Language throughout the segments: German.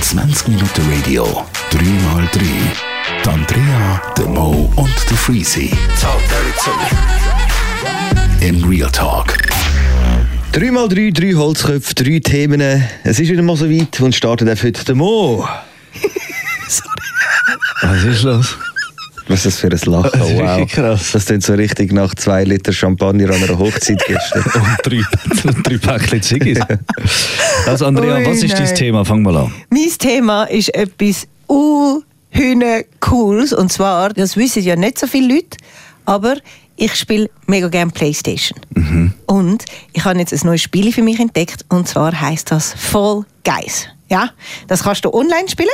20 Minuten Radio, 3x3. Die Andrea, der Mo und der Freezy. In Real Talk. 3x3, drei Holzköpfe, drei Themen. Es ist wieder mal so weit und startet auch heute der Mo. Was ist los? Was ist das für ein Lachen? Das ist wow. krass. Das klingt so richtig nach zwei Liter Champagner an einer Hochzeit gestern. Und drei, drei Päckchen Ziggis. Also Andrea, Ui, was ist dein. Thema? Fang mal an. Mein Thema ist etwas unhühne cooles und zwar, das wissen ja nicht so viele Leute, aber ich spiele mega gerne Playstation. Und ich habe jetzt ein neues Spiel für mich entdeckt und zwar heißt das Fall Guys. Ja, das kannst du online spielen.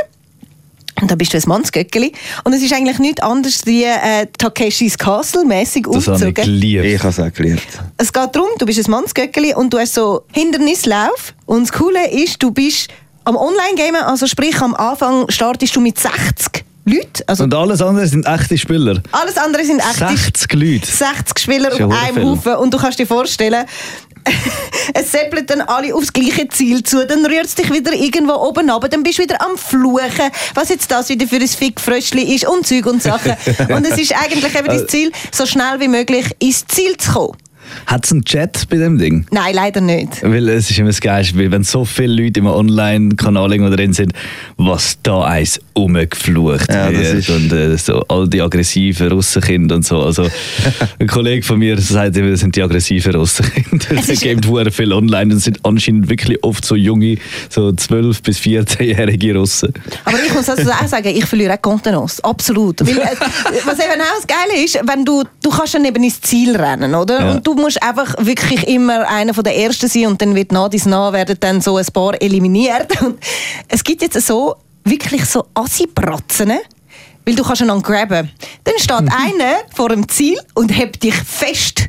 Und dann bist du ein Mannsgöckeli. Und es ist eigentlich nichts anderes wie äh, Takeshis Castle mäßig Das ich aufgezogen. geliebt. Ich habe es auch gelernt. Es geht darum, du bist ein Mannsgöckeli und du hast so Hindernislauf. Und das Coole ist, du bist am Online-Gamen, also sprich am Anfang startest du mit 60 Leuten. Also Und alles andere sind echte Spieler. alles andere sind echte 60 Leute. 60 Spieler auf einem viel. Haufen. Und du kannst dir vorstellen, es seppeln dann alle aufs gleiche Ziel zu, dann rührt es dich wieder irgendwo oben ab, dann bist du wieder am Fluchen, was jetzt das wieder für ein Fickfröschli ist und Zeug und Sachen. und es ist eigentlich eben das Ziel, so schnell wie möglich ins Ziel zu kommen. Hat es einen Chat bei dem Ding? Nein, leider nicht. Weil es ist immer das Geilste, weil wenn so viele Leute im Online-Kanal drin sind, was da eins umgeflucht Ja, das wird ist- und äh, so all die aggressiven Russenkinder und so. Also ein Kollege von mir sagt immer, das sind die aggressiven Russenkinder. Es geben hure viel online und sind anscheinend wirklich oft so junge, so 12- bis 14-jährige Russen. Aber ich muss also auch sagen, ich verliere auch Kontenance. Absolut. Weil, äh, was eben auch das Geile ist, wenn du, du kannst dann eben ins Ziel rennen, oder? Ja. Und du musst einfach wirklich immer einer von der Ersten sein und dann wird nach dies nach werden dann so ein paar eliminiert. Und es gibt jetzt so, wirklich so Assi-Bratzen, weil du kannst einander grabben. Dann steht einer vor dem Ziel und hebt dich fest.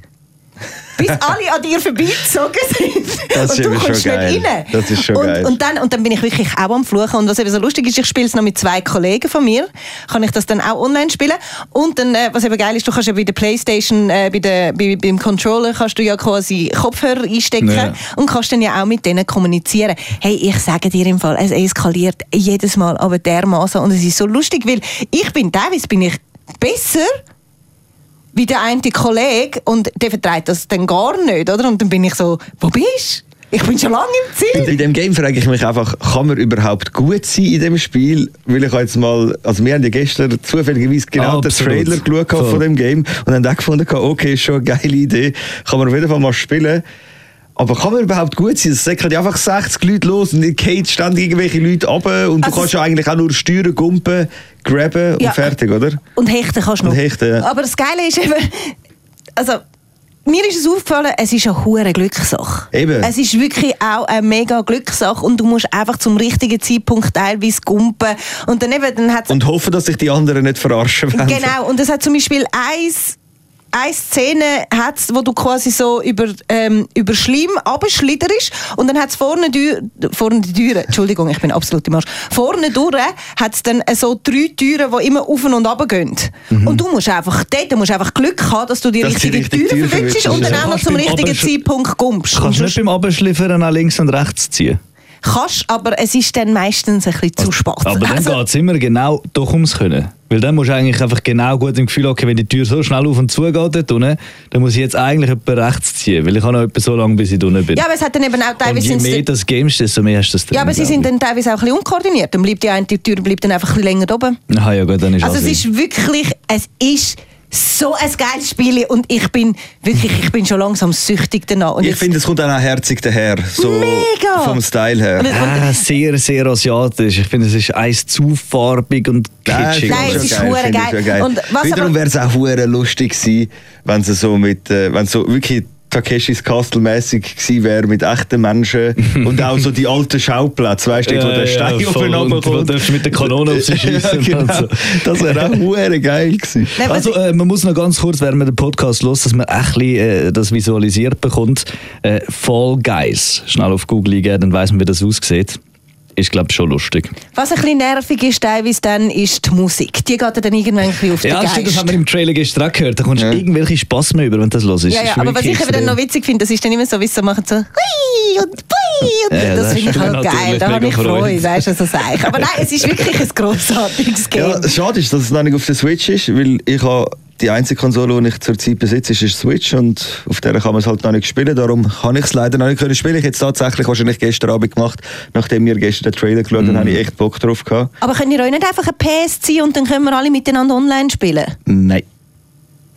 Bis alle an dir vorbeigezogen sind. Das und du kommst nicht rein. Das ist schon und, geil. Und dann, und dann bin ich wirklich auch am Fluchen. Und was eben so lustig ist, ich spiele es noch mit zwei Kollegen von mir. Kann ich das dann auch online spielen. Und dann, äh, was eben geil ist, du kannst ja bei der Playstation, äh, bei der, bei, beim Controller kannst du ja quasi Kopfhörer einstecken Ja. und kannst dann ja auch mit denen kommunizieren. Hey, ich sage dir im Fall, es eskaliert jedes Mal, aber dermaßen und es ist so lustig, weil ich bin teilweise bin ich besser wie der eine Kollege und der vertreibt das dann gar nicht, oder? Und dann bin ich so, wo bist du? Ich bin schon lange im Ziel. Bei dem Game frage ich mich einfach, kann man überhaupt gut sein in dem Spiel? Weil ich jetzt mal, also wir haben ja gestern zufälligerweise genau den Absolut. Trailer geschaut Voll. von dem Game und haben auch gefunden, okay, ist schon eine geile Idee, kann man auf jeden Fall mal spielen. Aber kann man überhaupt gut sein? Es ja einfach 60 Leute los und geht ständig irgendwelche Leute runter und du Also kannst ja eigentlich auch nur steuern, gumpen, grabben Ja. und fertig, oder? Und hechten kannst du noch. hechten, ja. Aber das Geile ist eben, also mir ist es aufgefallen, es ist eine hohe Glückssache. Eben. Es ist wirklich auch eine mega Glückssache und du musst einfach zum richtigen Zeitpunkt teilweise gumpen und dann eben, dann hat's Und hoffen, dass sich die anderen nicht verarschen werden. Genau, und es hat zum Beispiel eins, eine Szene, hat's, wo du quasi so über, ähm, über Schleim abschlitterst und dann hat es vorne, vorne die Türen, Entschuldigung, ich bin absolut im Arsch, vorne durch hat es dann so drei Türen, die immer auf und ab gehen. Und du musst einfach dort du musst einfach Glück haben, dass du die Mhm. Dass richtige richtige Tür Tür verwünschst und dann auch noch zum richtigen Zeitpunkt gumpst. Kannst du nicht beim Abschliffern nach links und rechts ziehen? Kannst, aber es ist dann meistens ein bisschen zu spät. Aber dann Also- geht es immer genau doch ums Können. Weil dann musst du eigentlich einfach genau gut im Gefühl haben, okay, wenn die Tür so schnell auf und zu geht dort unten, dann muss ich jetzt eigentlich etwa rechts ziehen, weil ich habe noch etwa so lange, bis ich unten bin. ja, aber es hat dann eben auch und teilweise... je sind's mehr das gamest, desto mehr hast du das drin, Ja, aber sie sind dann teilweise auch ein bisschen unkoordiniert. Dann bleibt die eine Tür bleibt dann einfach ein bisschen länger oben. Aha, ja gut, dann ist Also es ist wirklich, es ist so ein geiles Spiel und ich bin wirklich, ich bin schon langsam süchtig danach. Und Ich finde, es kommt auch herzig daher. So Mega! Vom Style her. Und- Ah, sehr, sehr asiatisch. Ich finde, es ist eins zu farbig und kitschig. Nein, es ist hure geil. geil. Und was Wiederum wäre es auch hure lustig gewesen, wenn es so mit, äh, wenn so wirklich Takeshis Castle mäßig gewesen wäre mit echten Menschen und auch so die alten Schauplätze, weißt du, Ja, wo der ja, Stein voll. aufeinander Und kommt. darfst du mit der Kanone auf sie schiessen ja, und genau. so. Das wäre auch geil gewesen. Also, äh, man muss noch ganz kurz, während man den Podcast los, dass man bisschen, äh, das visualisiert bekommt. Äh, Fall Guys. Schnell auf Google eingeben, dann weiss man, wie das aussieht. Ist, glaube ich, schon lustig. Was ein bisschen nervig ist teilweise dann, ist die Musik. Die geht dann irgendwann ein bisschen auf den Ja, Geist. stimmt, das haben wir im Trailer gestern gehört. Da kommst du irgendwelche Spaß mehr über, wenn du das hörst. ja, ja, aber was ich eben dann noch witzig finde, das ist dann immer so, wie sie so machen, so «Hui» und Ja, das das finde ich halt geil. Da habe ich Freude, Freude. weißt du, so sage ich. Aber nein, es ist wirklich ein grossartiges Game. Ja, schade ist, dass es noch nicht auf der Switch ist, weil ich habe die einzige Konsole, die ich zurzeit besitze, ist die Switch und auf der kann man es halt noch nicht spielen. Darum kann ich es leider noch nicht können spielen. Ich hätte es tatsächlich wahrscheinlich gestern Abend gemacht, nachdem wir gestern den Trailer geschaut haben, habe ich echt Bock drauf gehabt. Aber könnt ihr euch nicht einfach ein PS ziehen und dann können wir alle miteinander online spielen? Nein.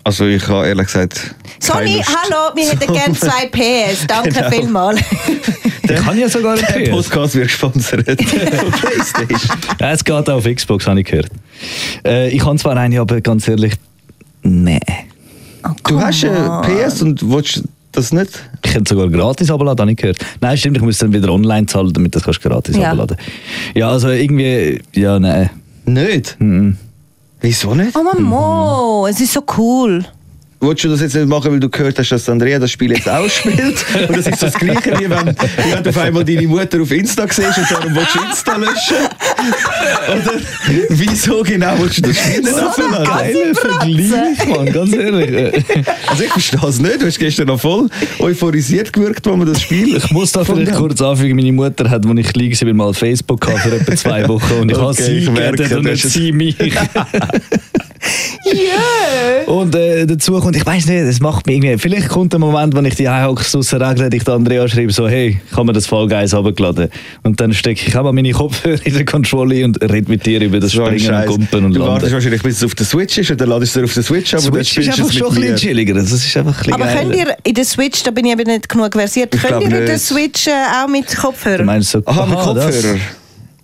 Also ich habe ehrlich gesagt Sony, hallo, wir hätten gerne zwei PS. Danke Genau. vielmals. Ich kann ja sogar Der ein PS. Podcast wird gesponsert Playstation. Ja, es geht auch auf Xbox, habe ich gehört. Äh, ich habe zwar eine, aber ganz ehrlich, nee. Du hast ein PS und willst das nicht? Ich könnte sogar gratis abladen, habe ich gehört. Nein, stimmt, ich muss dann wieder online zahlen, damit das kannst du gratis Ja. abladen. Ja, also irgendwie, ja, nein. Nicht? Mhm. Wieso nicht? Oh Mamo, es ist so cool. Willst du das jetzt nicht machen, weil du gehört hast, dass Andrea das Spiel jetzt auch spielt? Und das ist so das Gleiche, wie wenn, wie wenn du auf einmal deine Mutter auf Insta siehst und darum willst du Insta löschen? Oder wieso genau willst du das Spiel nicht abladen? Geiler Vergleich, Mann, ganz ehrlich. Also ich verstehe es nicht. Du hast gestern noch voll euphorisiert gewirkt, wo man das Spiel... Ich muss da vielleicht kurz anfügen, meine Mutter hat, als ich klein war, mal Facebook gehabt für etwa zwei Wochen und ich habe Okay, sie ich merke, gerettet und nicht sie mich. Yeah. Und äh, dazu kommt, ich weiß nicht, es macht mich irgendwie, vielleicht kommt der Moment, wenn ich die Heimhocke draussen regle, ich der Andrea schreibe so, hey, kann man das Fall Guys runtergeladen? Und dann stecke ich auch mal meine Kopfhörer in der Kontrolle und rede mit dir über das So Springen und. Kumpen und Du wartest Landen. wahrscheinlich, bis es auf der Switch ist und dann ladest du es auf der Switch ab und dann ist du einfach schon ein bisschen mir. chilliger, das ist einfach ein bisschen Aber geiler. könnt ihr in der Switch, da bin ich eben nicht genug versiert, Ich könnt ihr in der. Switch äh, auch mit Du Kopfhörern? meinst so, Aha, mit aha, das Kopfhörer?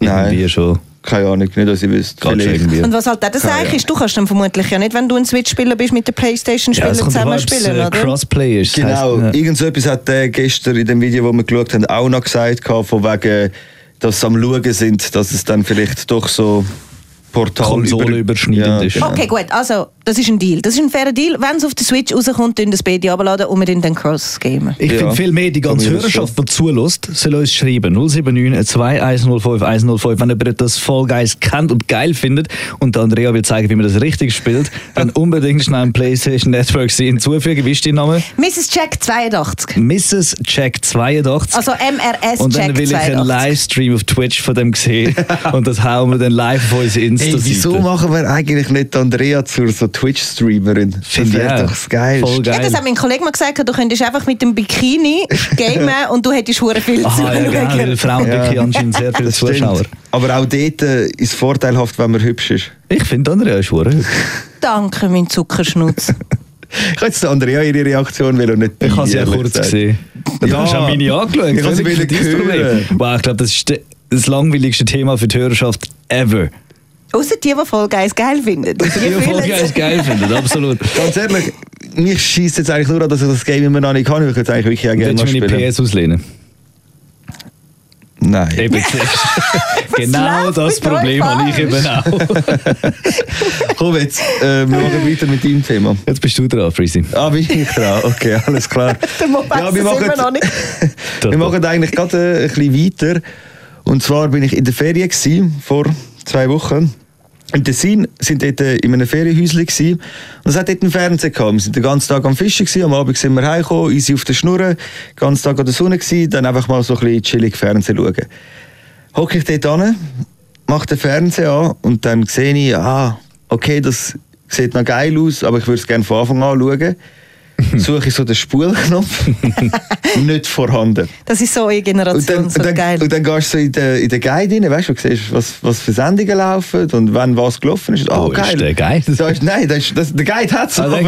Irgendwie Nein, schon. Keine Ahnung, nicht, dass ich wüsste. Und was halt auch das Keine eigentlich ist, du kannst dann vermutlich ja nicht, wenn du ein Switch-Spieler bist, mit der Playstation-Spieler Ja, es kommt zusammen drauf an, ob es, spielen, äh, oder? Crossplay ist. das Genau, heisst, ja. irgend so etwas hat der gestern in dem Video, wo wir geschaut haben, auch noch gesagt, gehabt, von wegen, dass sie am Schauen sind, dass es dann vielleicht doch so Portal Konsolenüberschneidend ist. genau. Okay, gut, also das ist ein Deal. Das ist ein fairer Deal. Wenn es auf der Switch rauskommt, dann das BD abladen und wir dann den Cross-gamen. Ich Ja. finde viel mehr, die ganze Hörerschaft, die zulässt, soll uns schreiben. 079 2105 105. Wenn ihr das Fall Guys kennt und geil findet und der Andrea will zeigen, wie man das richtig spielt, dann unbedingt schnell im PlayStation Network sie hinzufügen. Wie ist dein Name? Mrs. Jack 82. Mrs. Jack 82. Also MRS und dann Jack will ich einen 82. Livestream auf Twitch von dem sehen. und das hauen wir dann live auf unsere Insta. Hey, wieso machen wir eigentlich nicht Andrea zur so Twitch-Streamerin? Finde ich doch das Geilste. Voll Ja, geil. das hat mein Kollege mal gesagt, du könntest einfach mit dem Bikini gamen und du hättest hure viel Aha, ja, genau, weil Frauen wirklich anscheinend sehr viele. Zuschauer. Aber auch dort äh, ist es vorteilhaft, wenn man hübsch ist. Ich finde, Andrea ist hure hübsch. Danke, mein Zuckerschnutz. Ich habe jetzt Andrea ihre Reaktion will und nicht Ich habe sie ja kurz gesagt. gesehen. Du Ja. hast auch meine angeschaut. Ich habe sie hören. Wow, ich glaube, das ist das langweiligste Thema für die Hörerschaft ever. Außer die, die voll geil geil finden. Die Die Folge es. ist geil findet, absolut. Ganz ehrlich, mich schießt jetzt eigentlich nur an, dass ich das Game immer noch nicht kann. Ich würde jetzt eigentlich wirklich auch gerne Willst mal du meine spielen. PS auslehnen? Nein. Eben, genau das Problem habe ich eben auch. Komm jetzt, äh, wir machen weiter mit deinem Thema. Jetzt bist du dran, Freezy. Ah, bin ich dran? Okay, alles klar. Der weiss wir es machen, immer noch nicht. wir machen eigentlich gerade äh, ein bisschen weiter. Und zwar bin ich in der Ferien gewesen, vor zwei Wochen. In Tessin sind dort äh, in einem Ferienhäuschen gewesen. und es hat dort einen Fernseher gehabt. Wir sind den ganzen Tag am Fischen gewesen, am Abend sind wir heimgekommen, easy auf der Schnur, den ganzen Tag an der Sonne gewesen, dann einfach mal so ein bisschen chillig Fernsehen schauen. Hocke ich dort an, mache den Fernseher an und dann sehe ich, ah, okay, das sieht noch geil aus, aber ich würde es gerne von Anfang an schauen. Suche ich so den Spulknopf, nicht vorhanden. Das ist so eine Generation, Und dann, so und dann, geil. und dann gehst du so in den, in den Guide rein, weißt du, du siehst, was, was für Sendungen laufen und wann was gelaufen ist. Oh, Oh, ist geil. der Guide? Da ist, nein, das ist, das, der Guide hat es, Ah,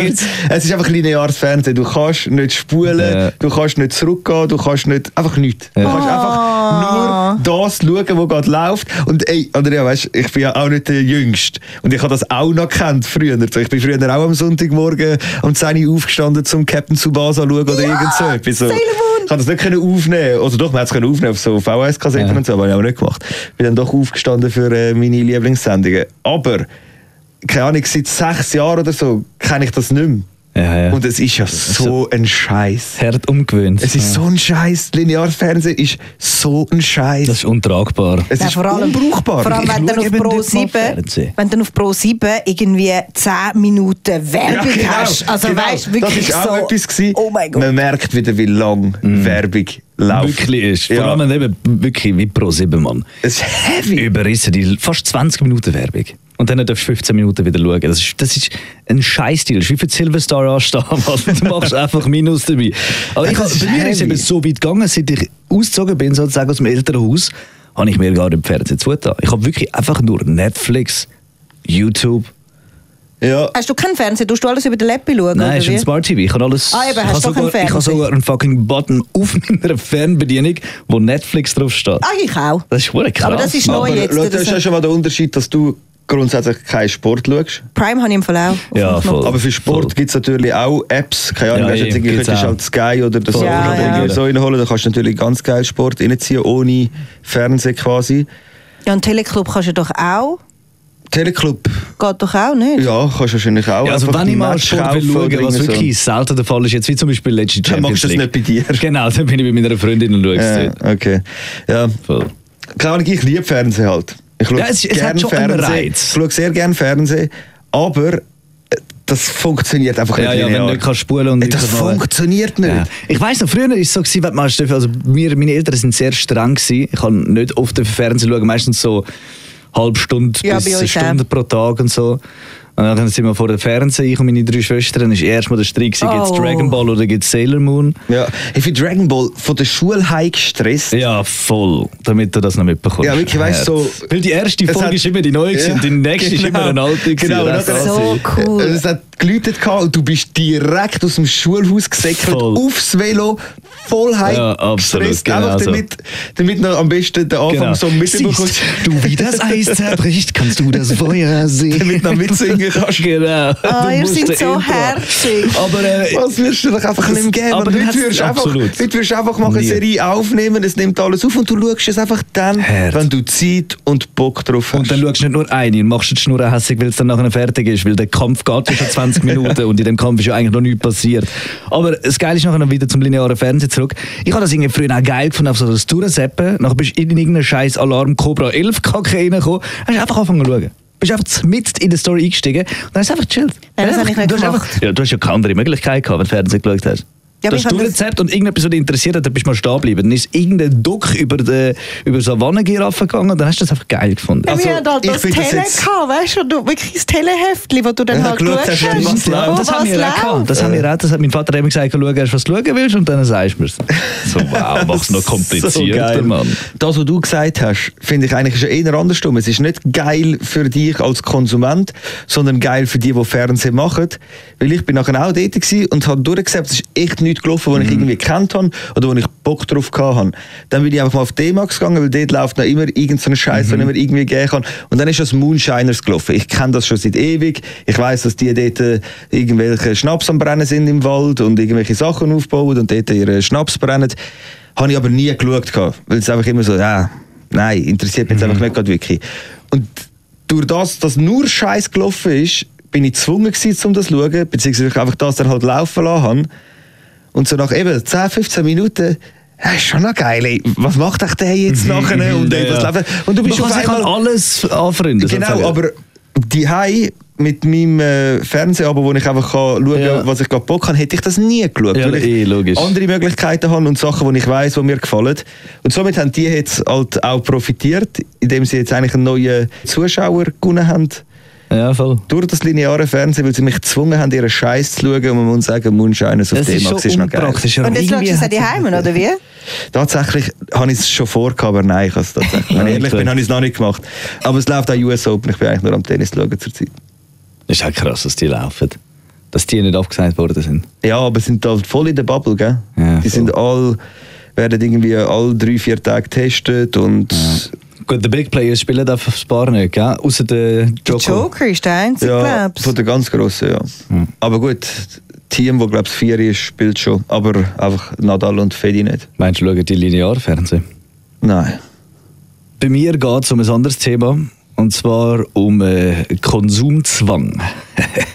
es ist einfach ein lineares Fernsehen. Du kannst nicht spulen, Ja. du kannst nicht zurückgehen, du kannst nicht, einfach nichts. Du Ja. kannst einfach nur das schauen, was gerade läuft. Und ey, Andrea, weißt, ich bin ja auch nicht der Jüngste. Und ich habe das auch noch gekannt früher. Ich bin früher auch am Sonntagmorgen um 10 Uhr aufgestanden, zum Captain Tsubasa schauen oder irgend so etwas. So. Ich kann das nicht können aufnehmen. Also doch, man hat es können aufnehmen auf so VHS-Kassetten Ja. und so, aber ich auch nicht gemacht. Bin dann doch aufgestanden für äh, meine Lieblingssendungen. Aber, keine Ahnung, seit sechs Jahren oder so kenne ich das nicht mehr. Ja, ja. Und es ist ja so ein Scheiß. Hart umgewöhnt. Es ist so ein Scheiß. Lineares Fernsehen ist so ein Scheiß. das ist untragbar. Es Ja, ist unbrauchbar. Vor allem, wenn dann auf Pro nicht mal 7, Fernsehen. wenn dann auf Pro 7 irgendwie 10 Minuten Werbung Ja, genau, hast. Also genau. weißt wirklich Das war auch so. etwas. Gewesen. Oh mein Gott. Man merkt wieder, wie lang Werbung läuft. Wirklich ist. Vor Ja. allem eben wirklich wie Pro 7, Mann. Es ist heavy. Überrissen, die fast 20 Minuten Werbung. Und dann darfst du 15 Minuten wieder schauen. Das ist, das ist ein Scheißstil. Das ist wie für die Silverstar anstehen. Du machst einfach Minus dabei. Aber ich, bei mir ist es so weit gegangen, seit ich ausgezogen bin, sozusagen aus dem Elternhaus, habe ich mir gar nicht Fernsehen zugetan. Ich habe wirklich einfach nur Netflix, YouTube. Ja. Hast du keinen Fernseher? Tust du alles über den Laptop schauen? Nein, ist ein? Smart TV. Ich kann alles. Ah, eben, ich hast habe du sogar, einen ich habe sogar einen fucking Button auf meiner Fernbedienung, wo Netflix drauf steht. Ah, ich auch. Das ist hure krass. Aber das ist neu Aber jetzt. schau, das ist- ja schon mal der Unterschied, dass du grundsätzlich keinen Sport schaust. Prime habe ich im Fall auch. Ja, voll. Aber für Sport gibt es natürlich auch Apps. Keine Ahnung, Ja, weißt du, könntest du auch. halt Sky oder das Voll. Ja, oder ja. so reinholen. Da kannst du natürlich ganz geil Sport reinziehen, ohne Fernsehen quasi. Ja, und Teleclub kannst du doch auch. Teleclub, Geht doch auch nicht. ja, kannst du wahrscheinlich auch. Ja, also wenn ich mal Sport will schauen, was irgendwie so. wirklich selten der Fall ist, jetzt wie zum Beispiel letzte Dann Champions machst du das League. nicht bei dir. Genau, dann bin ich bei meiner Freundin und schaue es Ja, okay. Ja, Voll. keine Ahnung, ich liebe Fernsehen halt. Ich schaue Ja, es- es hat gern schon einen Fernsehen. Reiz. Ich schaue sehr gerne Fernsehen, aber äh, das funktioniert einfach Ja, nicht ja, wenn du nicht spulen und Äh, Das funktioniert nicht. Ja. Ich weiss noch, früher war es so, gewesen, wenn man, also wir, meine Eltern sind sehr streng gewesen. Ich kann nicht oft auf den Fernsehen schauen, meistens so halbe Stunde Ja, bis eine Stunde auch. pro Tag und so. Und dann sind wir vor dem Fernseher, ich und meine drei Schwestern, dann ist erstmal der Streit, gibt es Oh. Dragon Ball oder gibt es Sailor Moon? Ja, ich finde Dragon Ball von der Schule heim gestresst. Ja, voll, damit du das noch mitbekommst. Ja, wirklich, weißt du, so- Weil die erste Folge hat- ist immer die neue Ja, und die nächste ist genau. immer eine alte. Genau, Das ist So cool. Es hat geläutet und du bist direkt aus dem Schulhaus gesäckelt, aufs Velo, voll heim, Ja, absolut, gestresst, genau einfach damit, damit noch am besten den Anfang Genau. so mitbekommst. Du, wie das Eis zerbricht, kannst du das Feuer sehen. damit du noch mitsingen kannst. Genau. Du ihr seid so herzig. Aber äh, Was wirst du doch einfach nicht mehr geben? aber heute wirst du einfach, du einfach mal eine. Serie aufnehmen, es nimmt alles auf und du schaust es einfach dann, Hart. wenn du Zeit und Bock drauf hast. und dann schaust du nicht nur eine und machst die Schnur hässlich, weil es dann nachher fertig ist, weil der Kampf geht ja schon 20 Minuten und in dem Kampf ist ja eigentlich noch nichts passiert. Aber das Geile ist nachher wieder zum linearen Fernsehen zurück. Ich habe das irgendwie früher auch geil gefunden, auf so das Durchseppen. Nachher bist du in irgendeinen scheiß Alarm Cobra 11 Kacke reingekommen, hast einfach angefangen zu schauen. Bist einfach mit in die Story eingestiegen und dann hast du einfach chillt. Nein, das Du habe ich nicht du hast gemacht. einfach- Ja, du hast ja keine andere Möglichkeit gehabt, wenn du Fernsehen geschaut hast. Ja, habe durchgezappt und irgendetwas, was dich interessiert hat, dann bist du mal stehen geblieben. Dann ist irgendein Duck über, die, über Savannengiraffen gegangen und dann hast du das einfach geil gefunden. Also, wir hatten halt ich das das Tele gehabt, weißt du, du wirklich das Teleheftli, wo du dann Ja, halt geschaut hast, hast. was das haben wir auch gehabt. Das haben wir auch. Das hat mein Vater immer gesagt, schau erst, was du schauen willst und dann sagst du mir So, wow, mach's noch So komplizierter, geil. Mann. Das, was du gesagt hast, finde ich eigentlich schon eher andersrum. Es ist nicht geil für dich als Konsument, sondern geil für die, die Fernsehen machen. Weil ich bin nachher auch dort und habe durchgesagt, es ist echt nichts gelaufen, was ich Mhm. irgendwie gekannt habe oder wo ich Bock drauf habe. Dann bin ich einfach mal auf D-Max gegangen, weil dort läuft noch immer irgendein Scheiß, Mhm. den ich mir irgendwie geben kann. Und dann ist das Moonshiners gelaufen. Ich kenne das schon seit ewig. Ich weiß, dass die dort äh, irgendwelche Schnaps am Brennen sind im Wald und irgendwelche Sachen aufbauen und dort ihren Schnaps brennen. Habe ich aber nie geschaut, weil es einfach immer so, ja, nein, interessiert mich jetzt einfach nicht gerade wirklich. Und durch das, dass nur Scheiß gelaufen ist, bin ich gezwungen gewesen, um das zu schauen, beziehungsweise ich einfach das dann halt laufen lassen habe. Und so nach eben 10, 15 Minuten, ja, ist schon noch geil, ey. was macht euch der jetzt nachher? Und, ey, Ja, ja. und du bist Man auf einmal... an alles anfreunden. Genau, sozusagen. aber die Hai mit meinem äh, Fernsehabo, wo ich einfach kann schauen Ja. kann, was ich gerade Bock habe, hätte ich das nie geschaut. Ja, weil ich eh, logisch. andere Möglichkeiten habe und Sachen, die ich weiß, die mir gefallen. Und somit haben die jetzt halt auch profitiert, indem sie jetzt eigentlich einen neuen Zuschauer gewonnen haben. Ja, voll. Durch das lineare Fernsehen, weil sie mich gezwungen haben, ihren Scheiß zu schauen und man muss sagen, Moonshines auf Das ist noch geil. Und jetzt schaust du es hat's- die Heimen, oder wie? Tatsächlich habe ich es schon vorgehabt, aber nein, ich habe es tatsächlich. Wenn ich ehrlich bin, habe ich es noch nicht gemacht. Aber es läuft auch US Open, ich bin eigentlich nur am Tennis schauen zurzeit. Das ist auch krass, dass die laufen. Dass die nicht abgesagt worden sind. Ja, aber sind halt voll in der Bubble, gell? Ja, die voll. sind all, werden irgendwie alle drei, vier Tage getestet und Gut, die Big Players spielen auf das Bar nicht, gell? Außer der Der Joko. Joker ist der Einzige, ja, glaubst von der ganz grossen, ja. Aber gut, Team, wo glaube ich vier ist, spielt schon, aber einfach Nadal und Fedi nicht. Meinst du, schauen die Linearfernsehen? Nein. Bei mir geht es um ein anderes Thema. Und zwar um äh, Konsumzwang.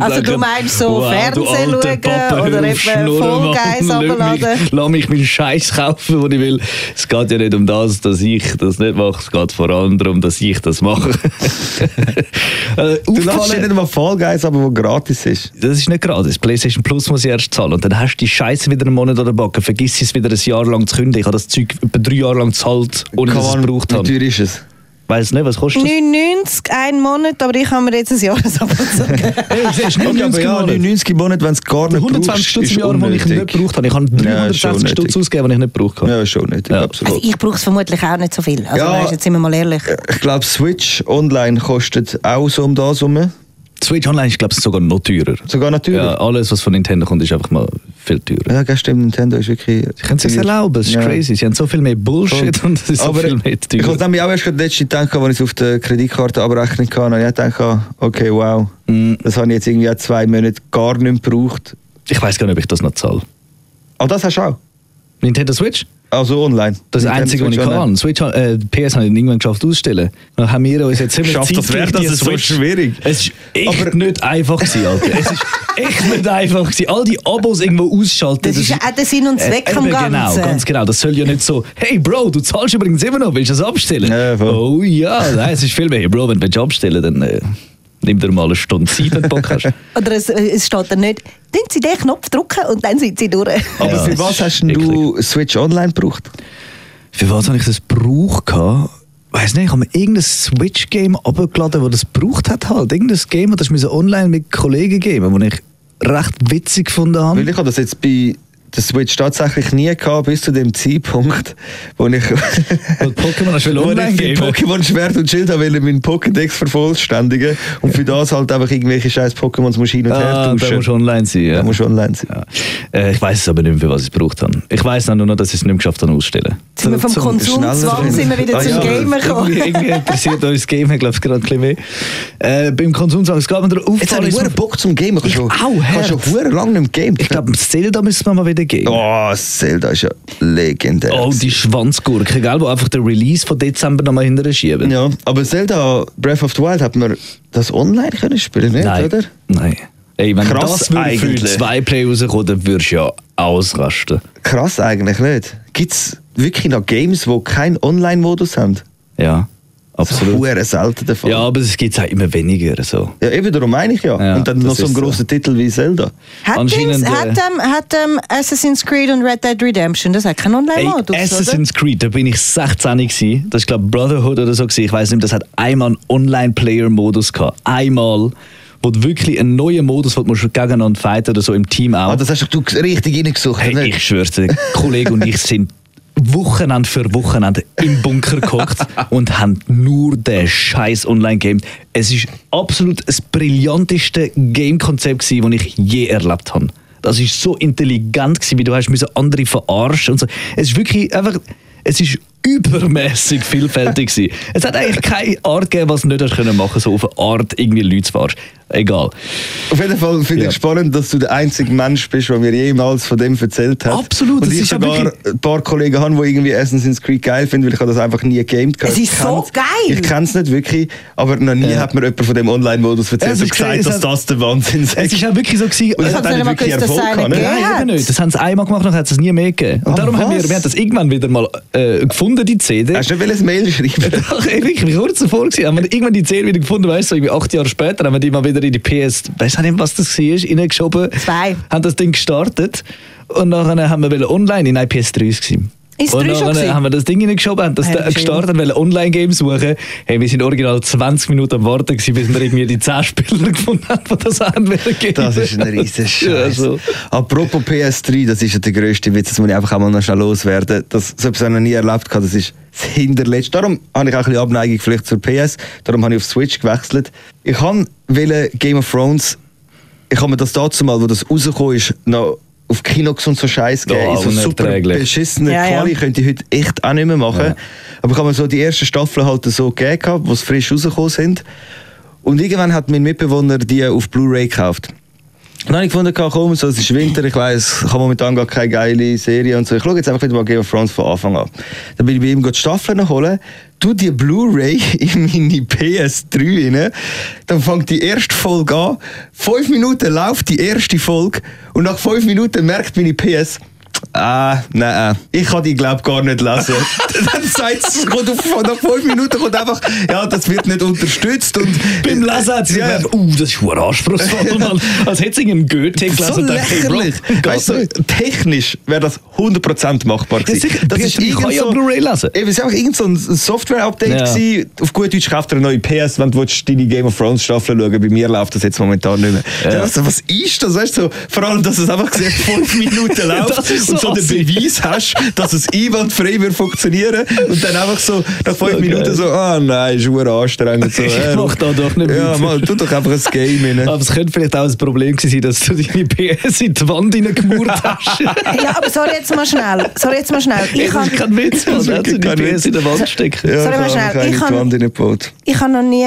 Also du meinst so wow, Fernsehen schauen Papa, oder eben Mann. Guys Lass mich- meinen Scheiß kaufen, den ich will. Es geht ja nicht um das, dass ich das nicht mache. Es geht vor allem darum, dass ich das mache. äh, Du lässt nicht mal Fall Guys, aber wo gratis ist. das ist nicht gratis. PlayStation Plus muss ich erst zahlen. Und dann hast du die Scheiße wieder einen Monat oder Backen. Vergiss es wieder ein Jahr lang zu kündigen. Ich habe das Zeug etwa drei Jahre lang gezahlt, ohne dass ich es gebraucht Wie habe. teuer ist es? Weiß nicht, was kostet das? 99 ein Monat, aber ich habe mir jetzt ein Jahresabo du, Okay, aber 99 ja, Monate. 99 im Monat, wenn es gar nicht 120 brauchst, Stutz ist im Jahr, die ich nicht gebraucht habe. Ich habe Ja, ist schon 360 Stutz ausgegeben, die ich nicht gebraucht habe. Ja, schon nötig, Ja. absolut. Also ich brauche es vermutlich auch nicht so viel. Also Ja. weißt, jetzt sind wir mal ehrlich. ich glaube, Switch online kostet auch so um das herum. Switch Online ist, glaube ich, sogar noch teurer. Sogar natürlich. Ja, alles, was von Nintendo kommt, ist einfach mal viel teurer. Ja, gell, stimmt, Nintendo ist wirklich. Sie können es erlauben, es ist Ja. crazy. Sie haben so viel mehr Bullshit und es ist so Aber viel mehr ich habe nämlich auch erst gerade letzte gedacht, als ich es auf der Kreditkartenabrechnung hatte, und ich dachte, okay, wow, Mhm. das habe ich jetzt irgendwie zwei Monate gar nicht gebraucht. Ich weiß gar nicht, ob ich das noch zahle. Aber das hast du auch. Nintendo Switch? Also online. Das ist das Nintendo Einzige, was ich kann. Switch, äh, PS haben wir irgendwann geschafft auszustellen. Dann haben wir uns jetzt ziemlich Schafft das wäre das die so schwierig? Es ist echt Aber- nicht einfach gewesen, Alter. Es ist echt nicht einfach gewesen. All die Abos irgendwo ausschalten. Das ist ja auch der Sinn und Zweck vom eben, Genau, Ganzen. ganz genau. Das soll ja nicht so, hey Bro, du zahlst übrigens immer noch, willst du das abstellen? Ja, oh ja, nein, es ist viel mehr. Bro, wenn du willst abstellen dann äh, nimm dir mal eine Stunde Zeit, wenn du Bock hast. Oder es, es steht da nicht, dann Sie den Knopf drücken und dann sind Sie durch. Aber Ja, für was ist hast denn du Switch online gebraucht? Für was habe ich das gebraucht? Weiß nicht, ich habe mir irgendein Switch-Game abgeladen, das das gebraucht hat halt. Irgendein Game, das ich mir so online mit Kollegen geben, das ich recht witzig gefunden habe. Weil ich habe das jetzt bei der Switch tatsächlich nie gehabt, bis zu dem Zeitpunkt, wo ich, Weil Pokémon hast du will wo ich geben. Pokémon Schwert und Schild wollte meinen Pokédex vervollständigen und für das halt einfach irgendwelche scheiß Pokémons musst hin und her Ah, da tauschen. musst du online sein. Ja. Da musst du online sein. Ja. Äh, ich weiß es aber nicht mehr, für was ich es gebraucht habe. Ich weiß nur noch, dass ich es nicht mehr geschafft habe auszustellen. Sind wir vom Zum- Konsumzwang sind wir wieder Ah, zum ja, Gamer gekommen. Irgendwie, irgendwie interessiert uns das Game, glaube ich, gerade ein bisschen mehr. Äh, beim Konsumzwang, es geht mir darauf Jetzt habe ich Bock zum Gamen. Ich Ich schon, auch, ich habe schon lange nicht mehr gegamed. Ich glaube, das Zelda müssen wir mal wieder geben. Oh, Zelda ist ja legendär. Oh, die Schwanzgurke, gell, wo einfach den Release von Dezember nochmal hinterher schieben. ja, aber Zelda Breath of the Wild hat man das online können spielen, nicht, Nein. oder? Nein. Ey, wenn Krass das würde für eigentlich. zwei Play rauskommen, dann würdest du ja ausrasten. Krass eigentlich nicht. Gibt es wirklich noch Games, die keinen Online-Modus haben? Ja, Das ist absolut. selten der Fall. Ja, aber es gibt auch immer weniger. So. Ja, eben darum meine ich ja. Ja, und dann noch so einen so. grossen Titel wie Zelda. Hat, Anscheinend, äh, hat, ähm, hat ähm, Assassin's Creed und Red Dead Redemption, das hat keinen Online-Modus, oder? Assassin's Creed, da bin ich 16 gewesen. Das ist glaube Brotherhood oder so gewesen. Ich weiß nicht, das hat einmal einen Online-Player-Modus gehabt. Einmal, wo du wirklich einen neuen Modus, wo du musst gegeneinander fighten oder so im Team auch. Ah, das hast du richtig reingesucht. Hey, ich schwör's dir, der Kollege und ich sind Wochenende für Wochenende im Bunker geguckt und haben nur den scheiß Online-Game. Es ist absolut das brillanteste Game-Konzept, das ich je erlebt habe. Das ist so intelligent, gewesen, wie du hast müssen andere verarschen und so. Es ist wirklich einfach, es ist übermäßig vielfältig gewesen. Es hat eigentlich keine Art gegeben, was du nicht hast können machen, so auf eine Art irgendwie Leute zu verarschen. Egal. Auf jeden Fall finde Ja. ich spannend, dass du der einzige Mensch bist, der mir jemals von dem erzählt hat. Absolut, Und das ich sogar wirklich- ein paar Kollegen habe, die irgendwie Assassin's Creed geil finden, weil ich habe das einfach nie gegamed habe. Es ist so geil. Ich kenne es nicht wirklich, aber noch nie Ja. hat mir jemand von dem Online-Modus erzählt Es und gesagt, dass hat- das der Wahnsinn ist. Es ist ja wirklich so gewesen, Und es hat eigentlich wirklich Erfolg es gehabt, ne? Nein, eben nicht. Das haben sie einmal gemacht, nachher hat es es nie mehr gegeben. Und Ah, darum haben wir, was? wir haben das irgendwann wieder mal äh, gefunden, die CD. Hast du nicht ein Mail schreiben Doch, ey, wirklich, kurz davor gewesen. Haben wir irgendwann die CD wieder gefunden, weißt du, so irgendwie acht Jahre später haben wir die mal wieder in die PS, weiß nicht, was das war, reingeschoben. Zwei. Haben das Ding gestartet und nachher haben wir online in PS3 gewesen. Ist und nachher gewesen? haben wir das Ding reingeschoben, haben das Hey, gestartet, wollen Online-Game suchen. Hey, wir sind original 20 Minuten am Warten gewesen, bis wir irgendwie die 10 Spieler gefunden haben, die das geben. Das ist ein riesen Ja, Scheiß. so. Apropos PS3, das ist ja der grösste Witz, das muss ich einfach einmal noch schnell loswerden. Das, so etwas habe ich noch nie erlebt, gehabt, das ist das Hinterletzte. Darum habe ich auch ein bisschen Abneigung vielleicht zur PS, darum habe ich auf Switch gewechselt. Ich wollte Game of Thrones, ich habe mir das dazu mal, wo das rausgekommen ist, noch auf Kinox und so Scheiß gegeben. Oh, so super beschissene Ja, ja. Quali könnte ich heute echt auch nicht mehr machen. Ja. Aber ich habe mir so die ersten Staffeln halt so gegeben, sie frisch rausgekommen sind. Und irgendwann hat mein Mitbewohner die auf Blu-ray gekauft. Dann habe ich gefunden, komm, so, es ist Winter, ich weiss, ich habe momentan gar keine geile Serie und so. Ich schaue jetzt einfach wieder mal Game of Thrones von Anfang an. Dann bin ich bei ihm die Staffeln holen, tu die Blu-ray in meine PS3 rein, dann fängt die erste Folge an, fünf Minuten läuft die erste Folge und nach fünf Minuten merkt meine PS, Ah, nein, ich kann die glaube gar nicht lesen. dann sagt es, kommt auf, nach fünf Minuten kommt einfach, ja, das wird nicht unterstützt und Beim Lesen hat sie Ja. gedacht, uh, das ist verdammt anspruchsvoll, Mann. Als hätte sie einen Goethe gelesen so dachte, lächerlich. Weißt du, technisch wäre das 100% machbar gewesen. sicher, das PS3 ist kann irgend ja so, Blu-ray lesen. Eben, es war einfach irgend so ein Software-Update Ja. Auf gut Deutsch kauft er eine neue PS, wenn du willst, deine Game of Thrones Staffel schauen Bei mir läuft das jetzt momentan nicht mehr. Ja. Also, was ist das? Weißt du, so, vor allem, dass es einfach gesagt, fünf Minuten läuft so den. Beweis hast, dass es einwandfrei wird funktionieren und dann einfach so nach fünf So Minuten geil. so, ah nein, ist anstrengend. So, Ich äh, mach da doch nicht Ja, mit. mal, tu doch einfach ein Game rein. Aber es könnte vielleicht auch ein Problem gewesen sein, dass du deine PS in die Wand hineingemauert hast. Ja, aber sorry jetzt mal schnell. Sorry jetzt mal schnell. Ich das habe ist kein Witz, Das man. seine kein PS Witz. in der Wand stecken. Ja, Sorry, mal ich schnell. habe Ich habe noch nie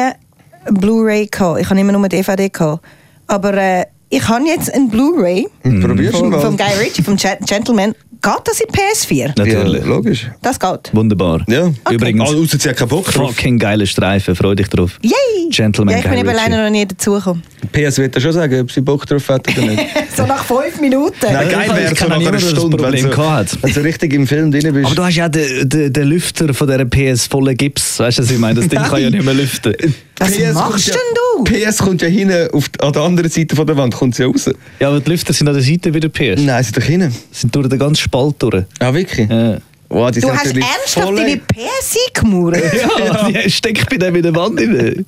Blu-ray gehabt. Ich habe immer nur eine DVD gehabt. Aber äh, ich habe jetzt ein Blu-ray du vom, mal? vom Guy Ritchie, vom Gen- Gentleman. Geht das in PS4? Natürlich. Ja, logisch. Das geht. Wunderbar. Ja. Übrigens, Also, außer sie hat keinen Bock drauf. fucking geile Streifen, freu dich drauf. Yay! Gentleman ja, ich bin eben leider noch nie dazugekommen. PS wird ja schon sagen, ob sie Bock drauf hat oder nicht. so nach fünf Minuten. Nein, ich geil kann- wäre ich so nach einer Stunde, wenn Problem du, wenn du richtig im Film drin bist. Aber du hast ja den, den, den Lüfter von dieser PS voller Gips. Weißt du, was ich meine? Das Ding kann ja nicht mehr lüften. Was PS machst kommt ja, denn du? PS kommt ja hinten, auf, an der anderen Seite von der Wand kommt sie raus. Ja, aber die Lüfter sind an der Seite wie der PS. Nein, sie doch hinten. Sind durch den ganzen Spalt durch. Ah, wirklich? Ja. Die Du hast ernsthaft deine PS eingemauert? Ja, die steckt bei dem in der Wand. rein.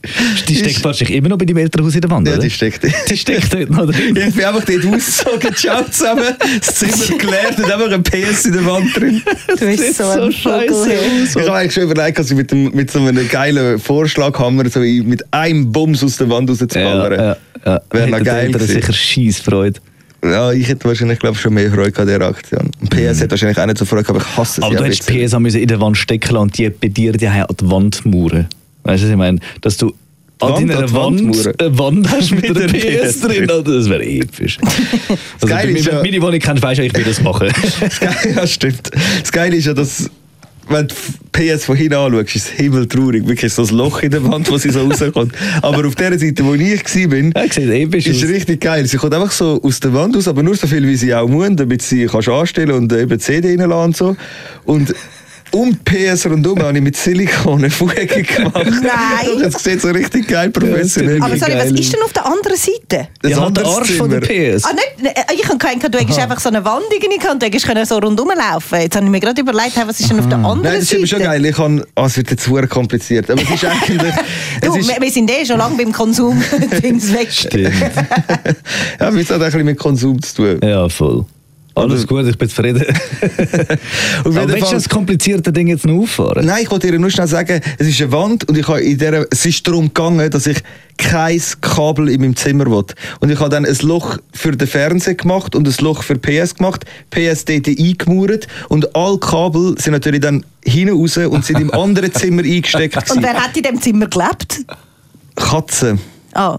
Die steckt wahrscheinlich immer noch bei deinem Elternhaus in der Wand, Ja, oder? die steckt. Die steckt dort noch drin. Ich bin einfach dort ausgezogen, ciao zusammen, das Zimmer geleert und einfach ein PS in der Wand drin. Du bist so so ein scheiße. Ich habe eigentlich schon überlegt, dass ich mit, dem, mit so einem geilen Vorschlaghammer so mit einem Bums aus der Wand Ja, rauszuballern. ja, ja. Wäre noch geil gewesen. sicher Scheissfreude. Ja, ich hätte wahrscheinlich glaub, schon mehr Freude an dieser Aktion. PS hat wahrscheinlich auch nicht so Freude gehabt, aber ich hasse sie Mhm. Aber du hättest PS auch müssen in der Wand stecken und die bei dir die an die Wand mauern. Weißt du, was ich meine? Dass du an Wand deiner Wand Wand, Wand hast mit, Mit der PS PS drin. Das wäre episch. Also, wenn ist du ja- meine Wohnung kennst, weißt du, ich will das machen. Das ja, stimmt. Das Geile ist ja, dass wenn du PS von hinten anschaust, ist es himmeltraurig. Wirklich so ein Loch in der Wand, wo sie so rauskommt. Aber auf der Seite, wo ich war, ist aus. richtig geil. Sie kommt einfach so aus der Wand raus, aber nur so viel, wie sie auch muss, damit sie kannst anstellen und eben die CD reinlassen und so. Und um PS rundum habe ich mit Silikon eine Fuge gemacht. Nein. Das sieht so richtig geil professionell Aber aus. sorry, was ist denn auf der anderen Seite? Das Ja, der andere Arsch von der Zimmer. PS. Ah, nicht, ne, ich habe gedacht, du hättest einfach so eine Wand irgendwie gehabt, du hättest können so rundum laufen Jetzt habe ich mir gerade überlegt, was ist denn auf der anderen Nein, das ist eben Seite? schon geil. Ich kann, ah, es wird jetzt sehr kompliziert. Aber es ist eigentlich. Du, es ist, wir, wir sind eh schon lange beim Konsum Dings weg. Stimmt. ja, es hat auch ein bisschen mit Konsum zu tun. Ja, voll. Alles gut, ich bin zufrieden. Auf Aber jeden willst du das komplizierte Ding jetzt noch auffahren? Nein, ich wollte dir nur schnell sagen, es ist eine Wand und ich habe in der, es ist darum gegangen, dass ich kein Kabel in meinem Zimmer will. Und ich habe dann ein Loch für den Fernseher gemacht und ein Loch für PS gemacht, PS dort eingemauert und alle Kabel sind natürlich dann hinten raus und sind im anderen Zimmer eingesteckt. Und wer hat in dem Zimmer gelebt? Katze. Ah.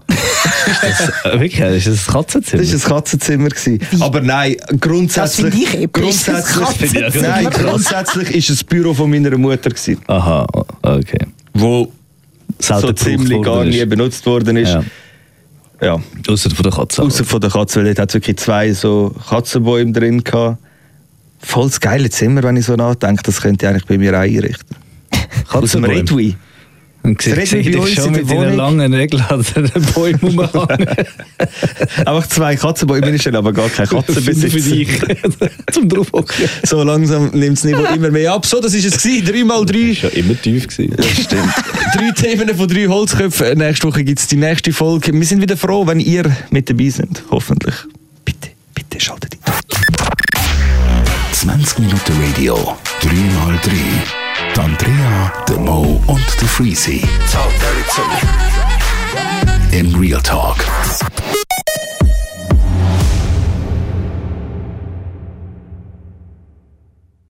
Äh, Wirklich, ist das ein Katzenzimmer? Das war ein Katzenzimmer. Gewesen. Aber nein, grundsätzlich. Das finde ich das grundsätzlich, Katzenzimmer. nein, grundsätzlich ist es das Büro von meiner Mutter, gewesen, Aha, okay. wo Selten so ziemlich gar nie ist. benutzt worden ist. Ja. Ja. Außer von der Katze. Außer von der Katze, weil dort hat es wirklich zwei so Katzenbäume drin gehabt. Voll das geile Zimmer, wenn ich so nachdenke. Das könnte ich eigentlich bei mir einrichten. Aus dem Katzenbäume. Und Das Reden bei dich uns schon mit deinen langen Nägeln an den Bäumen rumhängen. Einfach zwei Katzenbäume, ich bin aber gar kein Für Katzenbesitzer. dich. Zum draufhocken. So langsam nimmt das Niveau immer mehr ab. So, das ist es gewesen. 3x3. Schon immer tief gewesen. Das stimmt. drei Themen von drei Holzköpfen. Nächste Woche gibt es die nächste Folge. Wir sind wieder froh, wenn ihr mit dabei seid. Hoffentlich. Bitte, bitte schaltet ein. 20 Minuten Radio, 3x3. Die Andrea, der Mo und der Freezy. Im Real Talk.